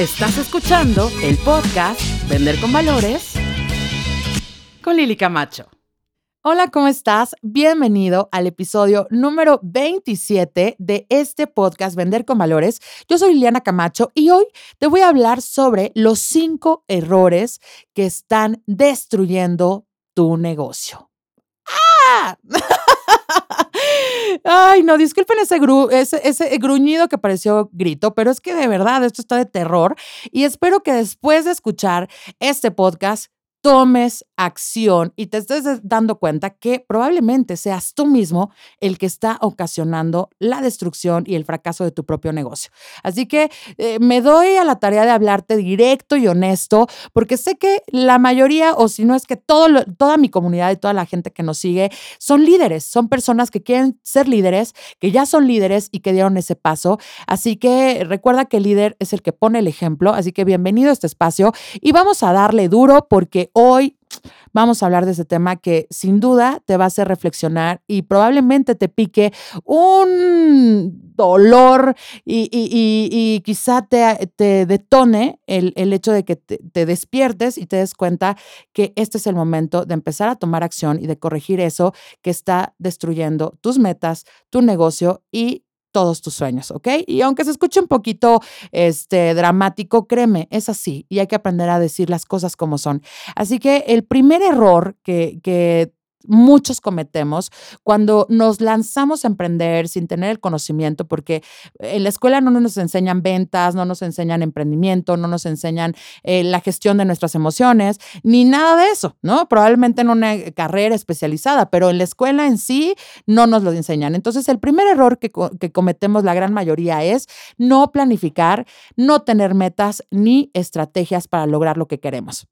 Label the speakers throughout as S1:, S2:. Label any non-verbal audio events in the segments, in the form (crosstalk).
S1: Estás escuchando el podcast Vender con Valores con Lili Camacho.
S2: Hola, ¿cómo estás? Bienvenido al episodio número 27 de este podcast Vender con Valores. Yo soy Liliana Camacho y hoy te voy a hablar sobre los cinco errores que están destruyendo tu negocio. ¡Ah! (laughs) Ay, no, disculpen ese, ese, ese, gruñido que pareció grito, pero es que de verdad esto está de terror y espero que después de escuchar este podcast tomes acción y te estés dando cuenta que probablemente seas tú mismo el que está ocasionando la destrucción y el fracaso de tu propio negocio. Así que eh, me doy a la tarea de hablarte directo y honesto, porque sé que la mayoría, o si no es que todo toda mi comunidad y toda la gente que nos sigue, son líderes, son personas que quieren ser líderes, que ya son líderes y que dieron ese paso. Así que recuerda que el líder es el que pone el ejemplo, así que bienvenido a este espacio y vamos a darle duro porque hoy vamos a hablar de ese tema que sin duda te va a hacer reflexionar y probablemente te pique un dolor y, quizá te, te detone el, hecho de que te, te, despiertes y te des cuenta que este es el momento de empezar a tomar acción y de corregir eso que está destruyendo tus metas, tu negocio y todos tus sueños, ¿ok? Y aunque se escuche un poquito este, dramático, créeme, es así y hay que aprender a decir las cosas como son. Así que el primer error que, que muchos cometemos cuando nos lanzamos a emprender sin tener el conocimiento, porque en la escuela no nos enseñan ventas, no nos enseñan emprendimiento, no nos enseñan eh, la gestión de nuestras emociones, ni nada de eso, ¿no? Probablemente en una carrera especializada, pero en la escuela en sí no nos lo enseñan. Entonces, el primer error que, que cometemos la gran mayoría es no planificar, no tener metas ni estrategias para lograr lo que queremos.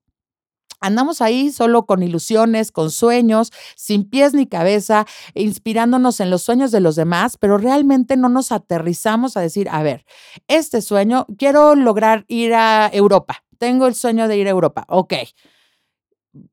S2: Andamos ahí solo con ilusiones, con sueños, sin pies ni cabeza, inspirándonos en los sueños de los demás, pero realmente no nos aterrizamos a decir, a ver, este sueño, quiero lograr ir a Europa, tengo el sueño de ir a Europa, ok,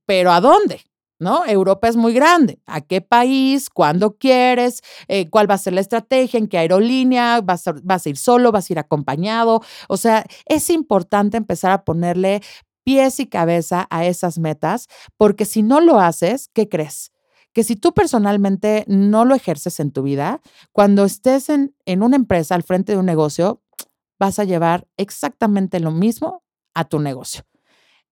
S2: pero ¿a dónde? ¿no? Europa es muy grande. ¿A qué país? ¿Cuándo quieres? Eh, ¿Cuál va a ser la estrategia? ¿En qué aerolínea? ¿Vas ¿Vas a, ir solo? ¿Vas a ir acompañado? O sea, es importante empezar a ponerle pies y cabeza a esas metas, porque si no lo haces, ¿qué crees? Que si tú personalmente no lo ejerces en tu vida, cuando estés en, en una empresa al frente de un negocio, vas a llevar exactamente lo mismo a tu negocio.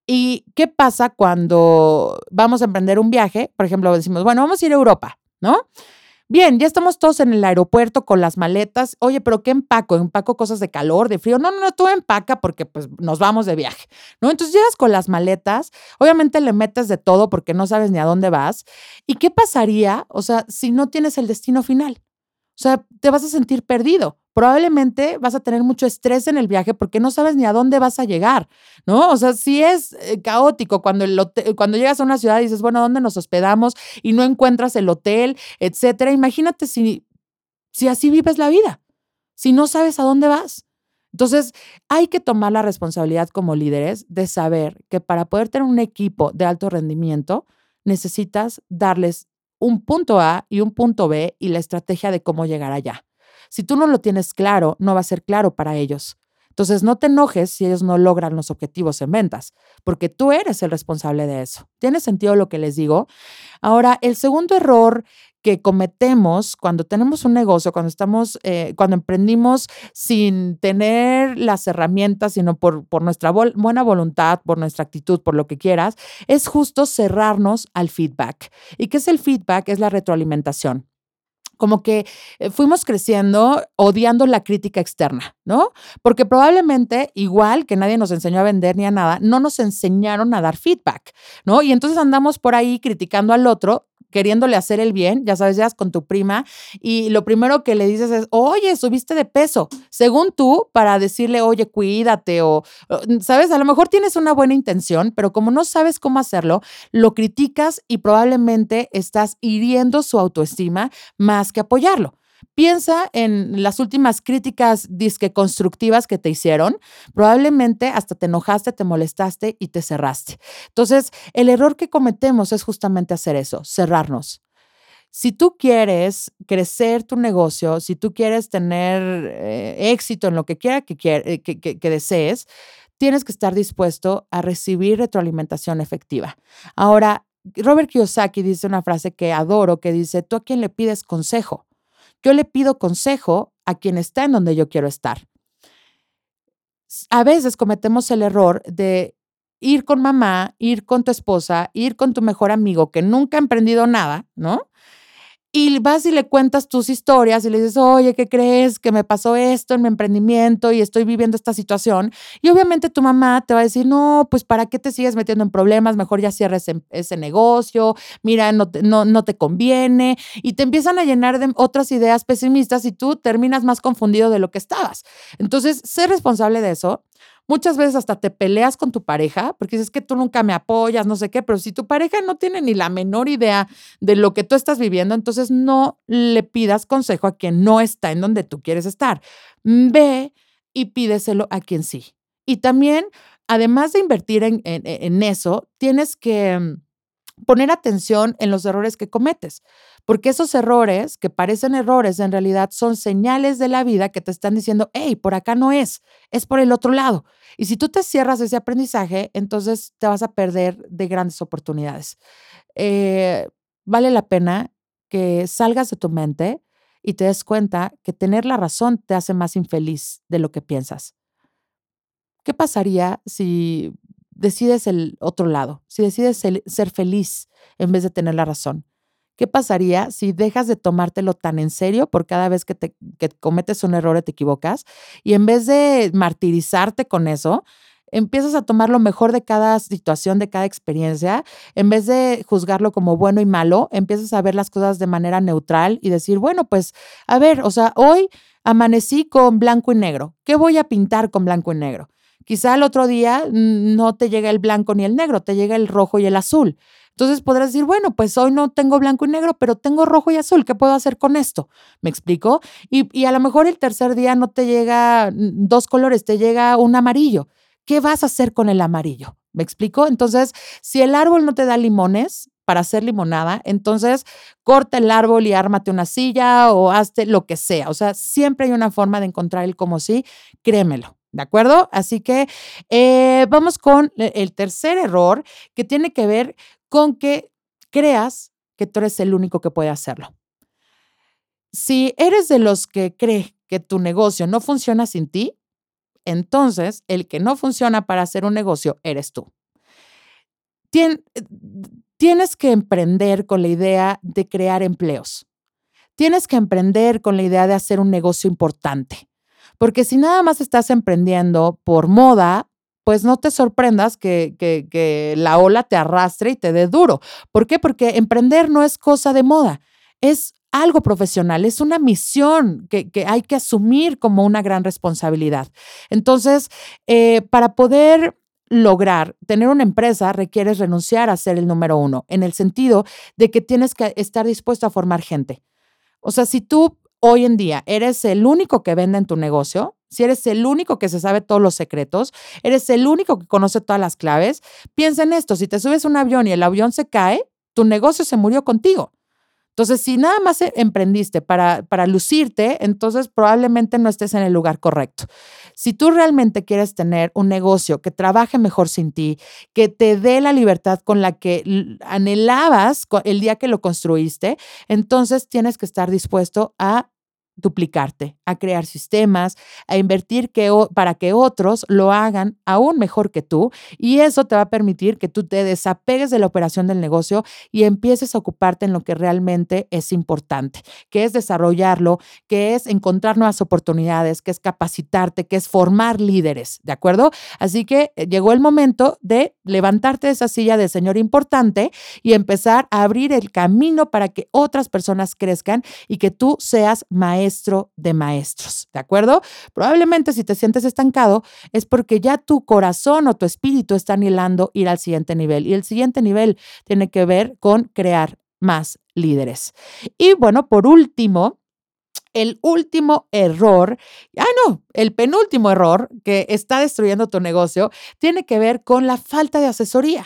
S2: ¿Y qué pasa cuando vamos a emprender un viaje? Por ejemplo, decimos, bueno, vamos a ir a Europa, ¿no? Bien, ya estamos todos en el aeropuerto con las maletas. Oye, pero ¿qué empaco? ¿Empaco cosas de calor, de frío? No, no, no, tú empaca porque pues nos vamos de viaje, ¿no? Entonces llegas con las maletas, obviamente le metes de todo porque no sabes ni a dónde vas. ¿Y qué pasaría, o sea, si no tienes el destino final? O sea, te vas a sentir perdido. Probablemente vas a tener mucho estrés en el viaje porque no sabes ni a dónde vas a llegar, ¿no? O sea, si es eh, caótico cuando, cuando llegas a una ciudad y dices, bueno, ¿dónde nos hospedamos? Y no encuentras el hotel, etcétera. Imagínate si, si así vives la vida, si no sabes a dónde vas. Entonces, hay que tomar la responsabilidad como líderes de saber que para poder tener un equipo de alto rendimiento, necesitas darles un punto A y un punto B y la estrategia de cómo llegar allá. Si tú no lo tienes claro, no va a ser claro para ellos. Entonces, no te enojes si ellos no logran los objetivos en ventas, porque tú eres el responsable de eso. ¿Tiene sentido lo que les digo? Ahora, el segundo error que cometemos cuando tenemos un negocio, cuando estamos, eh, cuando emprendimos sin tener las herramientas, sino por, por nuestra buena voluntad, por nuestra actitud, por lo que quieras, es justo cerrarnos al feedback. ¿Y qué es el feedback? Es la retroalimentación como que eh, fuimos creciendo odiando la crítica externa, ¿no? Porque probablemente, igual que nadie nos enseñó a vender ni a nada, no nos enseñaron a dar feedback, ¿no? Y entonces andamos por ahí criticando al otro queriéndole hacer el bien, ya sabes, ya con tu prima y lo primero que le dices es, oye, subiste de peso, según tú, para decirle, oye, cuídate o, sabes, a lo mejor tienes una buena intención, pero como no sabes cómo hacerlo, lo criticas y probablemente estás hiriendo su autoestima más que apoyarlo. Piensa en las últimas críticas disque constructivas que te hicieron. Probablemente hasta te enojaste, te molestaste y te cerraste. Entonces, el error que cometemos es justamente hacer eso, cerrarnos. Si tú quieres crecer tu negocio, si tú quieres tener eh, éxito en lo que quiera que, eh, que, que desees, tienes que estar dispuesto a recibir retroalimentación efectiva. Ahora, Robert Kiyosaki dice una frase que adoro, que dice, ¿tú a quién le pides consejo? Yo le pido consejo a quien está en donde yo quiero estar. A veces cometemos el error de ir con mamá, ir con tu esposa, ir con tu mejor amigo que nunca ha emprendido nada, ¿no? Y vas y le cuentas tus historias y le dices, oye, ¿qué crees? Que me pasó esto en mi emprendimiento y estoy viviendo esta situación. Y obviamente tu mamá te va a decir, no, pues ¿para qué te sigues metiendo en problemas? Mejor ya cierres ese, negocio, mira, no, no, no te conviene. Y te empiezan a llenar de otras ideas pesimistas y tú terminas más confundido de lo que estabas. Entonces, sé responsable de eso. Muchas veces hasta te peleas con tu pareja porque dices que tú nunca me apoyas, no sé qué, pero si tu pareja no tiene ni la menor idea de lo que tú estás viviendo, entonces no le pidas consejo a quien no está en donde tú quieres estar. Ve y pídeselo a quien sí. Y también, además de invertir en, en eso, tienes que mm, poner atención en los errores que cometes. Porque esos errores, que parecen errores, en realidad son señales de la vida que te están diciendo, hey, por acá no es, es por el otro lado. Y si tú te cierras ese aprendizaje, entonces te vas a perder de grandes oportunidades. Eh, vale la pena que salgas de tu mente y te des cuenta que tener la razón te hace más infeliz de lo que piensas. ¿Qué pasaría si decides el otro lado, si decides ser feliz en vez de tener la razón? ¿Qué pasaría si dejas de tomártelo tan en serio por cada vez que, te, cometes un error o te equivocas y en vez de martirizarte con eso, empiezas a tomar lo mejor de cada situación, de cada experiencia, en vez de juzgarlo como bueno y malo, empiezas a ver las cosas de manera neutral y decir, bueno, pues, a ver, o sea, hoy amanecí con blanco y negro, ¿qué voy a pintar con blanco y negro? Quizá el otro día no te llega el blanco ni el negro, te llega el rojo y el azul. Entonces podrás decir, bueno, pues hoy no tengo blanco y negro, pero tengo rojo y azul. ¿Qué puedo hacer con esto? ¿Me explico? Y, y a lo mejor el tercer día no te llega dos colores, te llega un amarillo. ¿Qué vas a hacer con el amarillo? ¿Me explico? Entonces, si el árbol no te da limones, para hacer limonada, entonces corta el árbol y ármate una silla o hazte lo que sea. O sea, siempre hay una forma de encontrar el como sí, créemelo. ¿De acuerdo? Así que eh, vamos con el tercer error que tiene que ver con que creas que tú eres el único que puede hacerlo. Si eres de los que cree que tu negocio no funciona sin ti, entonces el que no funciona para hacer un negocio eres tú. tienes que emprender con la idea de crear empleos. Tienes que emprender con la idea de hacer un negocio importante. Porque si nada más estás emprendiendo por moda, pues no te sorprendas que, que, la ola te arrastre y te dé duro. ¿Por qué? Porque emprender no es cosa de moda, es algo profesional, es una misión que, hay que asumir como una gran responsabilidad. Entonces, eh, para poder lograr tener una empresa requieres renunciar a ser el número uno, en el sentido de que tienes que estar dispuesto a formar gente. O sea, si tú hoy en día eres el único que vende en tu negocio, si eres el único que se sabe todos los secretos, eres el único que conoce todas las claves, piensa en esto, si te subes a un avión y el avión se cae, tu negocio se murió contigo. Entonces, si nada más e, emprendiste para, para lucirte, entonces probablemente no estés en el lugar correcto. Si tú realmente quieres tener un negocio que trabaje mejor sin ti, que te dé la libertad con la que anhelabas el día que lo construiste, entonces tienes que estar dispuesto a duplicarte, a crear sistemas, a invertir que, para que otros lo hagan aún mejor que tú y eso te va a permitir que tú te desapegues de la operación del negocio y empieces a ocuparte en lo que realmente es importante, que es desarrollarlo, que es encontrar nuevas oportunidades, que es capacitarte, que es formar líderes, ¿de acuerdo? Así que eh, llegó el momento de levantarte de esa silla de señor importante y empezar a abrir el camino para que otras personas crezcan y que tú seas maestro maestro de maestros, ¿de acuerdo? Probablemente si te sientes estancado es porque ya tu corazón o tu espíritu está anhelando ir al siguiente nivel y el siguiente nivel tiene que ver con crear más líderes. Y bueno, por último, el último error, ah, no, el penúltimo error que está destruyendo tu negocio tiene que ver con la falta de asesoría.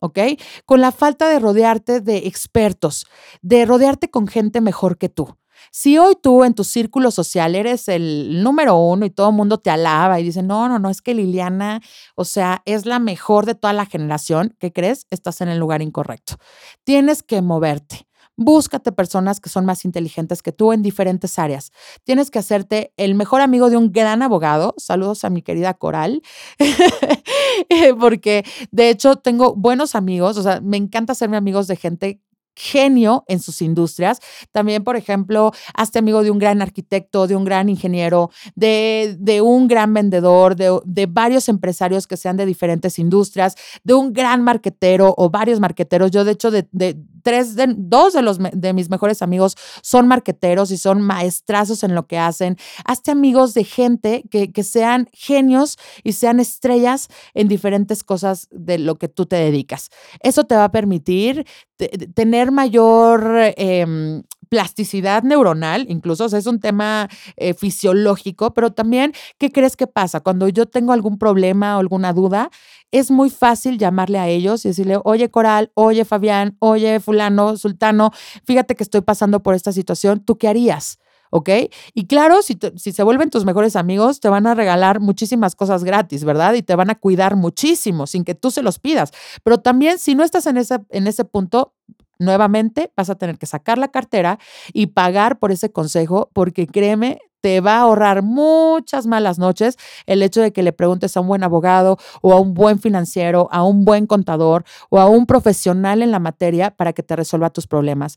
S2: ¿ok? Con la falta de rodearte de expertos, de rodearte con gente mejor que tú. Si hoy tú en tu círculo social eres el número uno y todo el mundo te alaba y dice, no, no, no, es que Liliana, o sea, es la mejor de toda la generación, ¿qué crees? Estás en el lugar incorrecto. Tienes que moverte. Búscate personas que son más inteligentes que tú en diferentes áreas. Tienes que hacerte el mejor amigo de un gran abogado. Saludos a mi querida Coral, (laughs) porque de hecho tengo buenos amigos, o sea, me encanta hacerme amigos de gente genio en sus industrias. También, por ejemplo, hazte amigo de un gran arquitecto, de un gran ingeniero, de, de un gran vendedor, de, de, varios empresarios que sean de diferentes industrias, de un gran marquetero o varios marqueteros. Yo, de hecho, de, de tres, de, dos de, los, de mis mejores amigos son marqueteros y son maestrazos en lo que hacen. Hazte amigos de gente que, que sean genios y sean estrellas en diferentes cosas de lo que tú te dedicas. Eso te va a permitir tener mayor eh, plasticidad neuronal, incluso, es un tema eh, fisiológico, pero también, ¿qué crees que pasa? Cuando yo tengo algún problema o alguna duda, es muy fácil llamarle a ellos y decirle, oye Coral, oye Fabián, oye fulano, sultano, fíjate que estoy pasando por esta situación, ¿tú qué harías? ¿ok? Y claro, si, si, se vuelven tus mejores amigos, te van a regalar muchísimas cosas gratis, ¿verdad? Y te van a cuidar muchísimo sin que tú se los pidas. Pero también, si no estás en ese, en ese punto, nuevamente vas a tener que sacar la cartera y pagar por ese consejo, porque créeme, te va a ahorrar muchas malas noches el hecho de que le preguntes a un buen abogado o a un buen financiero, a un buen contador o a un profesional en la materia para que te resuelva tus problemas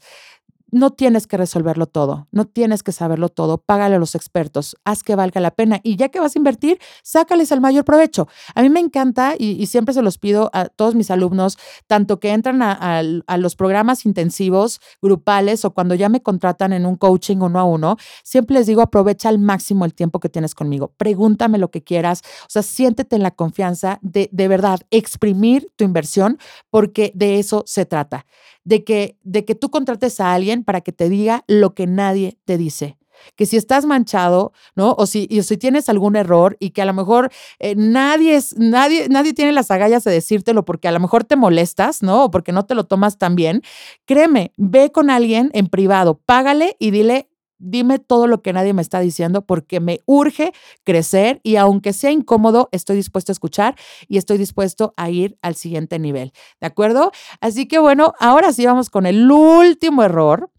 S2: no tienes que resolverlo todo, no tienes que saberlo todo, págale a los expertos, haz que valga la pena y ya que vas a invertir, sácales el mayor provecho. A mí me encanta y, siempre se los pido a todos mis alumnos, tanto que entran a, los programas intensivos, grupales o cuando ya me contratan en un coaching uno a uno, siempre les digo aprovecha al máximo el tiempo que tienes conmigo, pregúntame lo que quieras, o sea, siéntete en la confianza de de verdad exprimir tu inversión porque de eso se trata de que, de que tú contrates a alguien para que te diga lo que nadie te dice que si estás manchado, ¿no? O si, si tienes algún error y que a lo mejor eh, nadie, es, nadie, nadie tiene las agallas de decírtelo porque a lo mejor te molestas, ¿no? O porque no te lo tomas tan bien, créeme, ve con alguien en privado, págale y dile, dime todo lo que nadie me está diciendo porque me urge crecer y aunque sea incómodo, estoy dispuesto a escuchar y estoy dispuesto a ir al siguiente nivel. ¿De acuerdo? Así que bueno, ahora sí vamos con el último error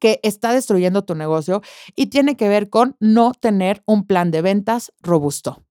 S2: que está destruyendo tu negocio y tiene que ver con no tener un plan de ventas robusto.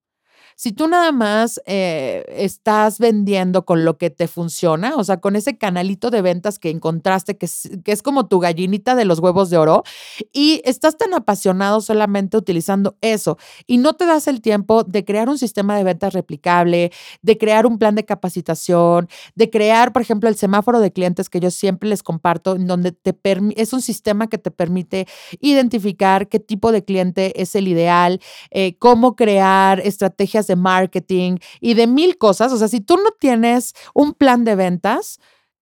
S2: Si tú nada más eh, estás vendiendo con lo que te funciona, o sea, con ese canalito de ventas que encontraste, que es, que es como tu gallinita de los huevos de oro, y estás tan apasionado solamente utilizando eso y no te das el tiempo de crear un sistema de ventas replicable, de crear un plan de capacitación, de crear, por ejemplo, el semáforo de clientes que yo siempre les comparto, donde te es un sistema que te permite identificar qué tipo de cliente es el ideal, eh, cómo crear estrategias de marketing y de mil cosas. O sea, si tú no tienes un plan de ventas,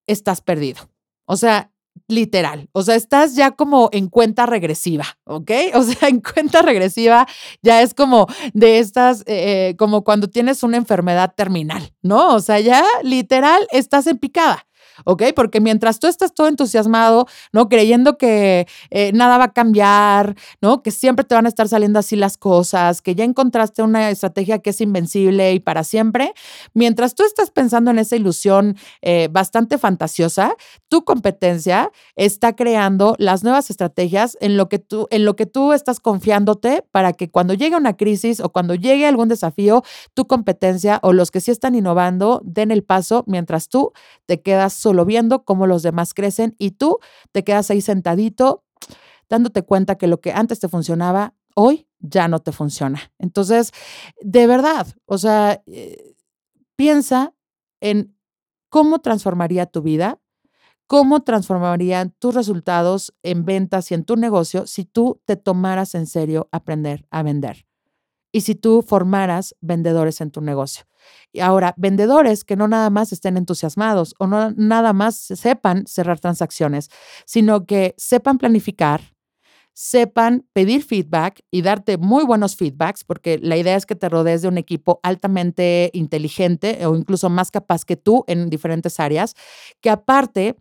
S2: estás perdido. O sea, literal. O sea, estás ya como en cuenta regresiva, ¿ok? (laughs) O sea, en cuenta regresiva ya es como de estas, eh, como cuando tienes una enfermedad terminal, ¿no? O sea, ya literal estás en picada. ¿Ok? Porque mientras tú estás todo entusiasmado, ¿no? Creyendo que eh, nada va a cambiar, ¿no? Que siempre te van a estar saliendo así las cosas, que ya encontraste una estrategia que es invencible y para siempre, mientras tú estás pensando en esa ilusión eh, bastante fantasiosa, tu competencia está creando las nuevas estrategias en lo que tú, en lo que tú estás confiándote para que cuando llegue una crisis o cuando llegue algún desafío, tu competencia o los que sí están innovando den el paso mientras tú te quedas solo viendo cómo los demás crecen y tú te quedas ahí sentadito dándote cuenta que lo que antes te funcionaba, hoy ya no te funciona. Entonces, de verdad, o sea, eh, piensa en cómo transformaría tu vida, cómo transformarían tus resultados en ventas y en tu negocio si tú te tomaras en serio aprender a vender y si tú formaras vendedores en tu negocio. Y ahora, vendedores que no nada más estén entusiasmados o no nada más sepan cerrar transacciones, sino que sepan planificar, sepan pedir feedback y darte muy buenos feedbacks, porque la idea es que te rodees de un equipo altamente inteligente o incluso más capaz que tú en diferentes áreas, que aparte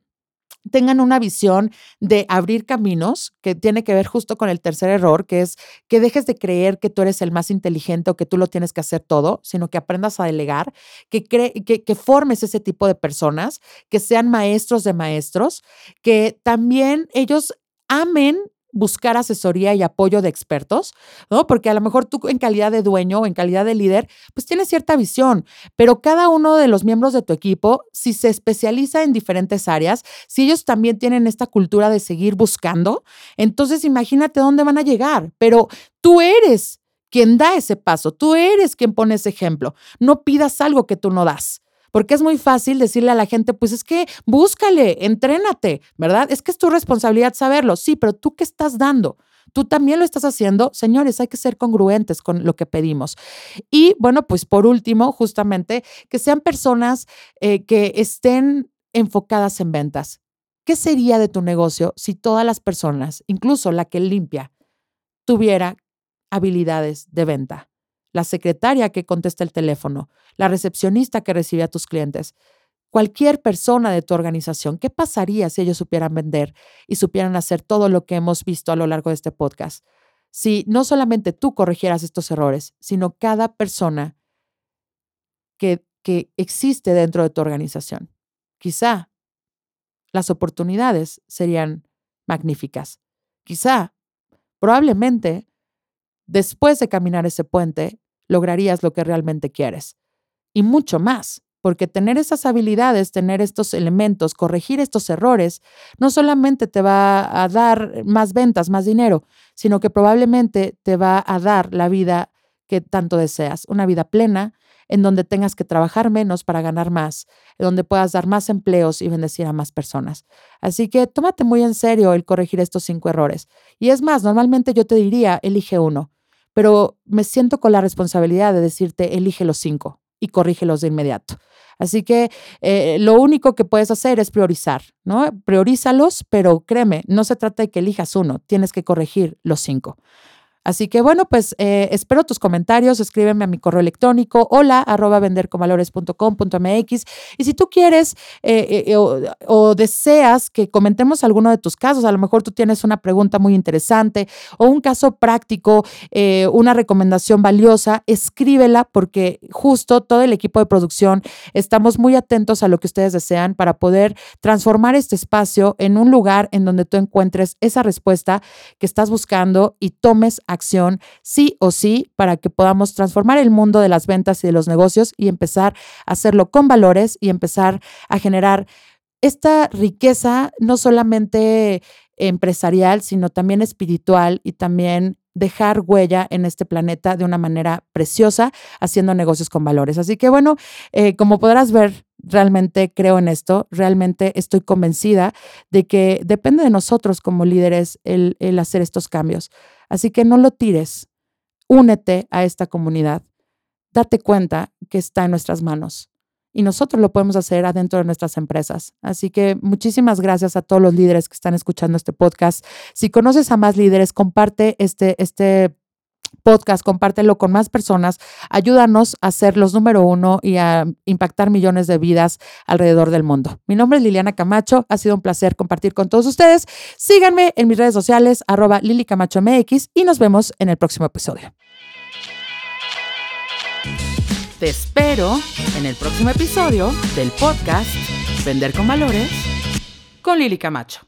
S2: tengan una visión de abrir caminos, que tiene que ver justo con el tercer error, que es que dejes de creer que tú eres el más inteligente o que tú lo tienes que hacer todo, sino que aprendas a delegar, que, que, que formes ese tipo de personas, que sean maestros de maestros, que también ellos amen buscar asesoría y apoyo de expertos, ¿no? Porque a lo mejor tú en calidad de dueño o en calidad de líder, pues tienes cierta visión, pero cada uno de los miembros de tu equipo, si se especializa en diferentes áreas, si ellos también tienen esta cultura de seguir buscando, entonces imagínate dónde van a llegar, pero tú eres quien da ese paso, tú eres quien pone ese ejemplo, no pidas algo que tú no das. Porque es muy fácil decirle a la gente, pues es que búscale, entrénate, ¿verdad? Es que es tu responsabilidad saberlo. Sí, pero tú qué estás dando? Tú también lo estás haciendo. Señores, hay que ser congruentes con lo que pedimos. Y bueno, pues por último, justamente, que sean personas eh, que estén enfocadas en ventas. ¿Qué sería de tu negocio si todas las personas, incluso la que limpia, tuviera habilidades de venta? La secretaria que contesta el teléfono, la recepcionista que recibe a tus clientes, cualquier persona de tu organización, ¿qué pasaría si ellos supieran vender y supieran hacer todo lo que hemos visto a lo largo de este podcast? Si no solamente tú corrigieras estos errores, sino cada persona que, que existe dentro de tu organización. Quizá las oportunidades serían magníficas. Quizá, probablemente, después de caminar ese puente, lograrías lo que realmente quieres. Y mucho más, porque tener esas habilidades, tener estos elementos, corregir estos errores, no solamente te va a dar más ventas, más dinero, sino que probablemente te va a dar la vida que tanto deseas, una vida plena, en donde tengas que trabajar menos para ganar más, en donde puedas dar más empleos y bendecir a más personas. Así que tómate muy en serio el corregir estos cinco errores. Y es más, normalmente yo te diría, elige uno pero me siento con la responsabilidad de decirte, elige los cinco y corrígelos de inmediato. Así que eh, lo único que puedes hacer es priorizar, ¿no? Priorízalos, pero créeme, no se trata de que elijas uno, tienes que corregir los cinco. Así que bueno, pues eh, espero tus comentarios, escríbeme a mi correo electrónico hola arroba venderconvalores.com.mx y si tú quieres eh, eh, o, deseas que comentemos alguno de tus casos, a lo mejor tú tienes una pregunta muy interesante o un caso práctico, una recomendación valiosa, escríbela porque justo todo el equipo de producción estamos muy atentos a lo que ustedes desean para poder transformar este espacio en un lugar en donde tú encuentres esa respuesta que estás buscando y tomes acción acción sí o sí para que podamos transformar el mundo de las ventas y de los negocios y empezar a hacerlo con valores y empezar a generar esta riqueza no solamente empresarial, sino también espiritual y también dejar huella en este planeta de una manera preciosa, haciendo negocios con valores. Así que bueno, eh, como podrás ver, realmente creo en esto, realmente estoy convencida de que depende de nosotros como líderes el, el hacer estos cambios. Así que no lo tires, únete a esta comunidad, date cuenta que está en nuestras manos y nosotros lo podemos hacer adentro de nuestras empresas. Así que muchísimas gracias a todos los líderes que están escuchando este podcast. Si conoces a más líderes, comparte este, este podcast, compártelo con más personas, ayúdanos a ser los número uno y a impactar millones de vidas alrededor del mundo. Mi nombre es Liliana Camacho, ha sido un placer compartir con todos ustedes. Síganme en mis redes sociales, arroba Lili Camacho MX y nos vemos en el próximo episodio.
S1: Te espero en el próximo episodio del podcast Vender con Valores con Lili Camacho.